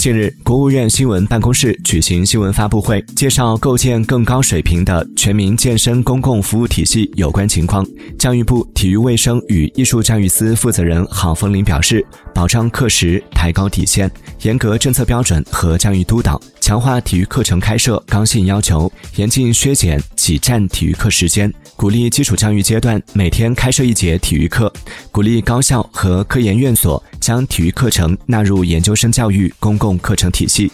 近日，国务院新闻办公室举行新闻发布会，介绍构建更高水平的全民健身公共服务体系有关情况。教育部体育卫生与艺术教育司负责人郝凤林表示，保障课时，抬高底线，严格政策标准和教育督导，强化体育课程开设刚性要求，严禁削减挤占体育课时间，鼓励基础教育阶段每天开设一节体育课，鼓励高校和科研院所将体育课程纳入研究生教育公共课程体系。